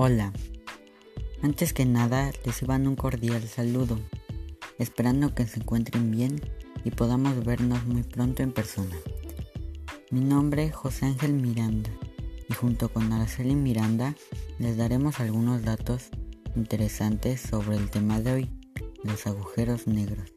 Hola, antes que nada les reciban un cordial saludo, esperando que se encuentren bien y podamos vernos muy pronto en persona. Mi nombre es José Ángel Miranda y junto con Araceli Miranda les daremos algunos datos interesantes sobre el tema de hoy, los agujeros negros.